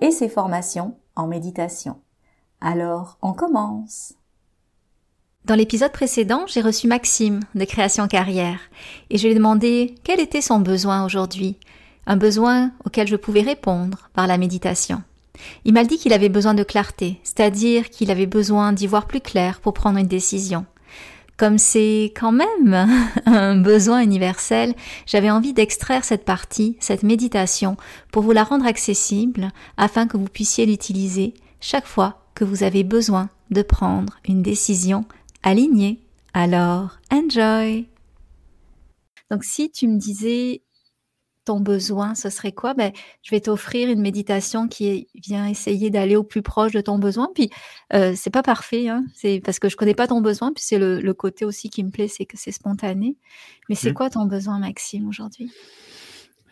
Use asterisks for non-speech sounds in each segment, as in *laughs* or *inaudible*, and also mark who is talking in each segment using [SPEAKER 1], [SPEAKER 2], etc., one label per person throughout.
[SPEAKER 1] et ses formations en méditation. Alors, on commence.
[SPEAKER 2] Dans l'épisode précédent, j'ai reçu Maxime de Création Carrière et je lui ai demandé quel était son besoin aujourd'hui, un besoin auquel je pouvais répondre par la méditation. Il m'a dit qu'il avait besoin de clarté, c'est-à-dire qu'il avait besoin d'y voir plus clair pour prendre une décision. Comme c'est quand même *laughs* un besoin universel, j'avais envie d'extraire cette partie, cette méditation, pour vous la rendre accessible afin que vous puissiez l'utiliser chaque fois que vous avez besoin de prendre une décision alignée. Alors, enjoy! Donc si tu me disais ton besoin, ce serait quoi? Ben, Je vais t'offrir une méditation qui vient essayer d'aller au plus proche de ton besoin. Puis, euh, c'est pas parfait, hein, c'est parce que je connais pas ton besoin. Puis, c'est le, côté aussi qui me plaît, c'est que c'est spontané. Mais c'est mmh. quoi ton besoin, Maxime, aujourd'hui?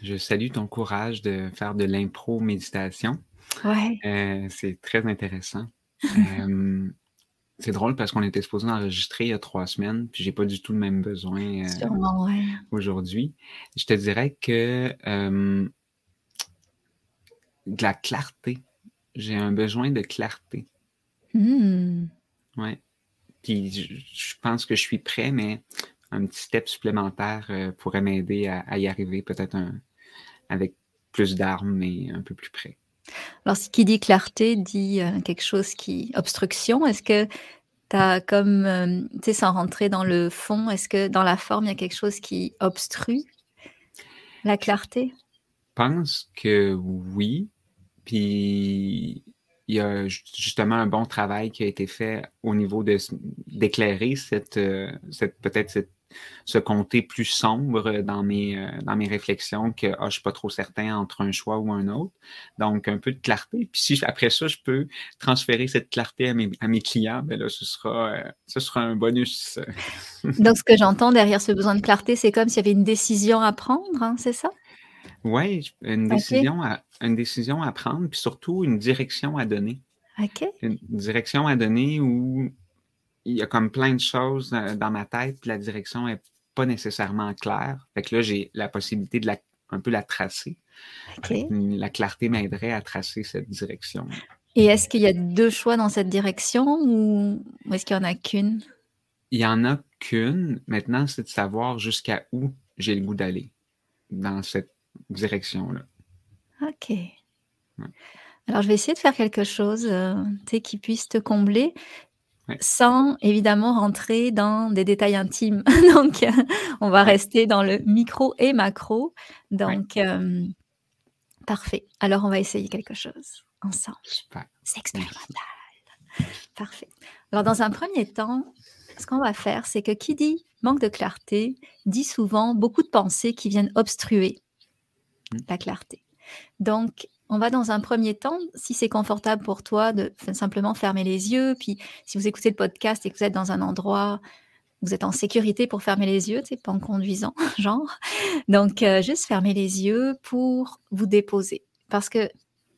[SPEAKER 3] Je salue ton courage de faire de l'impro méditation. Ouais. Euh, c'est très intéressant. *laughs* euh, c'est drôle parce qu'on était supposé enregistrer il y a trois semaines, puis j'ai pas du tout le même besoin euh, aujourd'hui. Je te dirais que euh, de la clarté. J'ai un besoin de clarté. Mmh. Ouais. Puis je, pense que je suis prêt, mais un petit step supplémentaire euh, pourrait m'aider à, y arriver, peut-être avec plus d'armes, mais un peu plus près.
[SPEAKER 2] Alors, ce qui dit clarté dit euh, quelque chose qui obstruction. Est-ce que tu as comme, euh, tu sais, sans rentrer dans le fond, est-ce que dans la forme, il y a quelque chose qui obstrue la clarté?
[SPEAKER 3] Je pense que oui. Puis il y a justement un bon travail qui a été fait au niveau d'éclairer cette, euh, cette peut-être cette ce côté plus sombre dans mes, euh, dans mes réflexions que ah, je ne suis pas trop certain entre un choix ou un autre. Donc, un peu de clarté. Puis si après ça, je peux transférer cette clarté à mes, à mes clients, ben là, ce sera, euh, ce sera un bonus.
[SPEAKER 2] Donc, ce que j'entends derrière ce besoin de clarté, c'est comme s'il y avait une décision à prendre, hein, c'est ça?
[SPEAKER 3] Oui, une, décision à, une décision à prendre, puis surtout une direction à donner. OK. Une direction à donner où il y a comme plein de choses euh, dans ma tête, puis la direction n'est pas nécessairement claire. Fait que là, j'ai la possibilité de la, un peu la tracer. La clarté m'aiderait à tracer cette direction.
[SPEAKER 2] Et est-ce qu'il y a deux choix dans cette direction ou est-ce qu'il n'y en a qu'une?
[SPEAKER 3] Il n'y en a qu'une. Maintenant, c'est de savoir jusqu'à où j'ai le goût d'aller dans cette direction-là.
[SPEAKER 2] OK. Alors, je vais essayer de faire quelque chose euh, qui puisse te combler sans évidemment rentrer dans des détails intimes. *laughs* Donc, euh, on va rester dans le micro et macro. Donc, euh, parfait. Alors, on va essayer quelque chose ensemble. C'est expérimental. Parfait. Alors, dans un premier temps, ce qu'on va faire, c'est que qui dit manque de clarté dit souvent beaucoup de pensées qui viennent obstruer mmh. la clarté. Donc, on va dans un premier temps, si c'est confortable pour toi, de simplement fermer les yeux. Puis si vous écoutez le podcast et que vous êtes dans un endroit, vous êtes en sécurité pour fermer les yeux, c'est pas en conduisant, *laughs* genre. Donc euh, juste fermer les yeux pour vous déposer. Parce que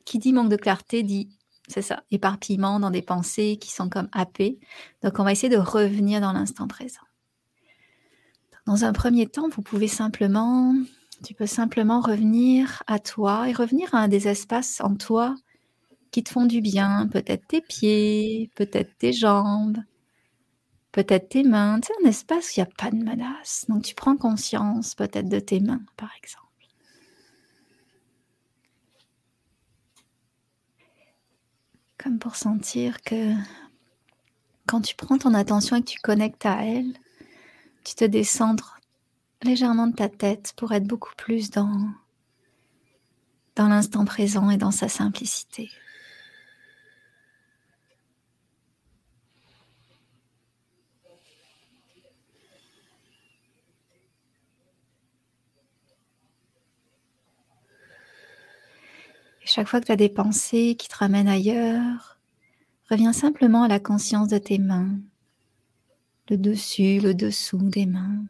[SPEAKER 2] qui dit manque de clarté dit, c'est ça, éparpillement dans des pensées qui sont comme happées. Donc on va essayer de revenir dans l'instant présent. Dans un premier temps, vous pouvez simplement tu peux simplement revenir à toi et revenir à un des espaces en toi qui te font du bien, peut-être tes pieds, peut-être tes jambes, peut-être tes mains. Sais, un espace où il n'y a pas de menace. Donc tu prends conscience peut-être de tes mains, par exemple. Comme pour sentir que quand tu prends ton attention et que tu connectes à elle, tu te décentres légèrement de ta tête pour être beaucoup plus dans, dans l'instant présent et dans sa simplicité. chaque fois que tu as des pensées qui te ramènent ailleurs, reviens simplement à la conscience de tes mains, le dessus, le dessous des mains.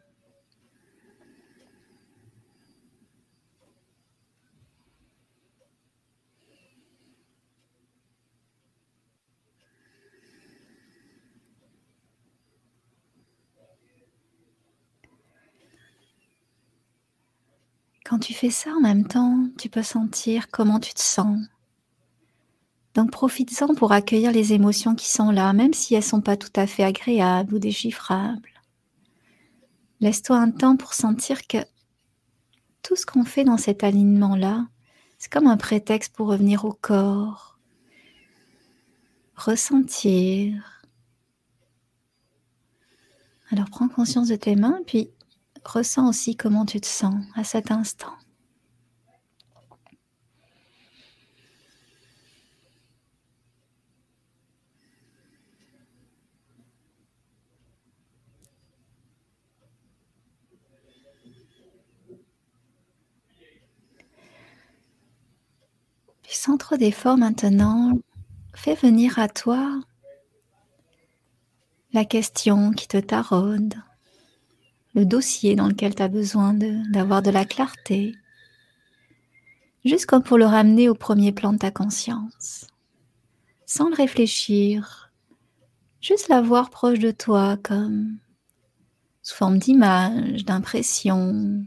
[SPEAKER 2] Quand tu fais ça en même temps, tu peux sentir comment tu te sens. Donc profites-en pour accueillir les émotions qui sont là, même si elles ne sont pas tout à fait agréables ou déchiffrables. Laisse-toi un temps pour sentir que tout ce qu'on fait dans cet alignement-là, c'est comme un prétexte pour revenir au corps, ressentir. Alors prends conscience de tes mains, puis ressens aussi comment tu te sens à cet instant. Sans trop d'effort maintenant, fais venir à toi la question qui te taraude le dossier dans lequel tu as besoin d'avoir de, la clarté, juste comme pour le ramener au premier plan de ta conscience, sans le réfléchir, juste l'avoir proche de toi comme sous forme d'image, d'impression,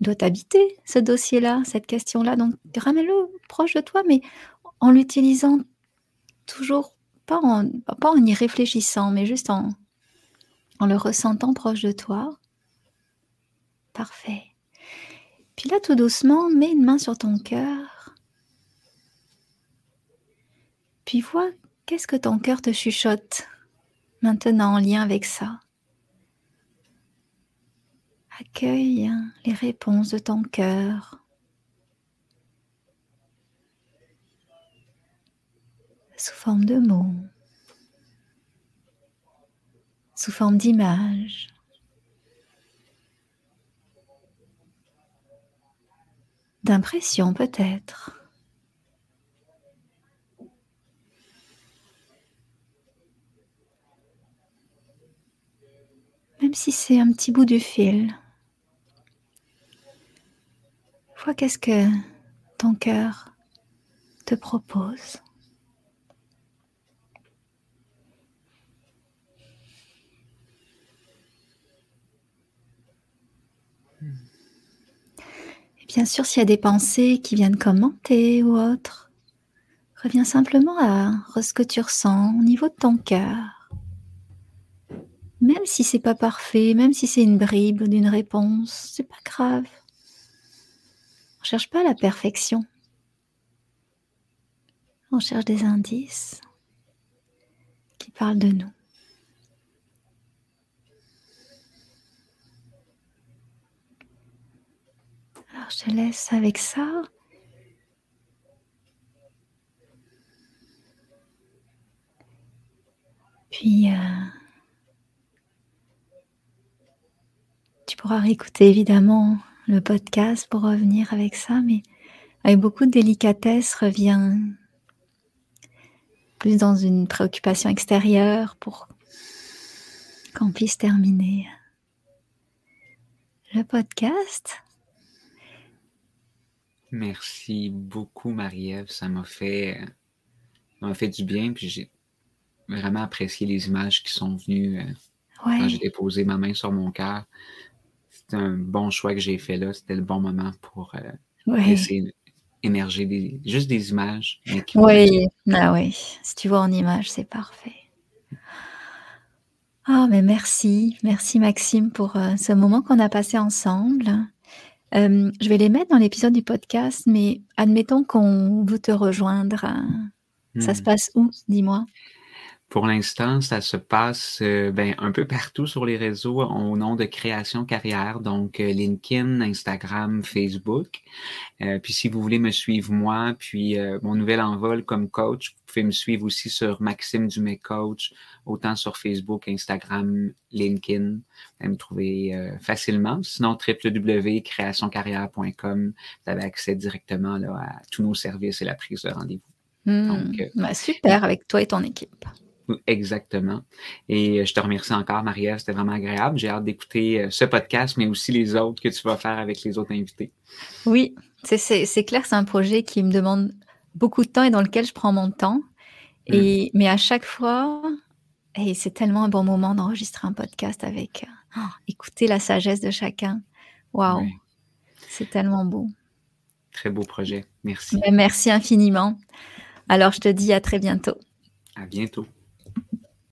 [SPEAKER 2] doit t'habiter ce dossier-là, cette question-là. Donc ramène-le proche de toi, mais en l'utilisant toujours, pas en, pas en y réfléchissant, mais juste en, en le ressentant proche de toi. Parfait. Puis là, tout doucement, mets une main sur ton cœur. Puis vois qu'est-ce que ton cœur te chuchote maintenant en lien avec ça? Accueille les réponses de ton cœur. Sous forme de mots sous forme d'image. d'impression peut-être. Même si c'est un petit bout du fil. Vois qu'est-ce que ton cœur te propose. Bien sûr, s'il y a des pensées qui viennent commenter ou autre, reviens simplement à ce que tu ressens au niveau de ton cœur. Même si c'est pas parfait, même si c'est une bribe d'une réponse, c'est pas grave. On cherche pas la perfection. On cherche des indices qui parlent de nous. Alors je te laisse avec ça. Puis euh, tu pourras réécouter évidemment le podcast pour revenir avec ça, mais avec beaucoup de délicatesse, reviens plus dans une préoccupation extérieure pour qu'on puisse terminer le podcast.
[SPEAKER 3] Merci beaucoup, Marie-Ève. Ça m'a fait, fait du bien. Puis j'ai vraiment apprécié les images qui sont venues euh, quand j'ai déposé ma main sur mon cœur. C'était un bon choix que j'ai fait là. C'était le bon moment pour euh, laisser émerger des, juste des images.
[SPEAKER 2] oui, ah oui. Si tu vois en image, c'est parfait. Ah, mais merci, merci Maxime pour euh, ce moment qu'on a passé ensemble. Euh, je vais les mettre dans l'épisode du podcast, mais admettons qu'on veut te rejoindre. Ça se hmm. passe où Dis-moi?
[SPEAKER 3] Pour l'instant, ça se passe euh, ben, un peu partout sur les réseaux au nom de Création Carrière, donc euh, LinkedIn, Instagram, Facebook. Euh, puis si vous voulez me suivre moi, puis mon nouvel envol comme coach, vous pouvez me suivre aussi sur Maxime Dumais Coach, autant sur Facebook, Instagram, LinkedIn. Vous pouvez me trouver facilement. Sinon, www.créationcarrière.com, vous avez accès directement là, à tous nos services et la prise de rendez-vous.
[SPEAKER 2] Hmm. Bah, super avec toi et ton équipe.
[SPEAKER 3] Exactement. Et euh, je te remercie encore, Maria. C'était vraiment agréable. J'ai hâte d'écouter euh, ce podcast, mais aussi les autres que tu vas faire avec les autres invités.
[SPEAKER 2] Oui, c'est clair, c'est un projet qui me demande beaucoup de temps et dans lequel je prends mon temps. Et, mm. Mais à chaque fois, et c'est tellement un bon moment d'enregistrer un podcast avec euh, oh, écouter la sagesse de chacun. Waouh, c'est tellement beau.
[SPEAKER 3] Très beau projet. Merci.
[SPEAKER 2] merci infiniment. Alors, je te dis à très bientôt.
[SPEAKER 3] À bientôt.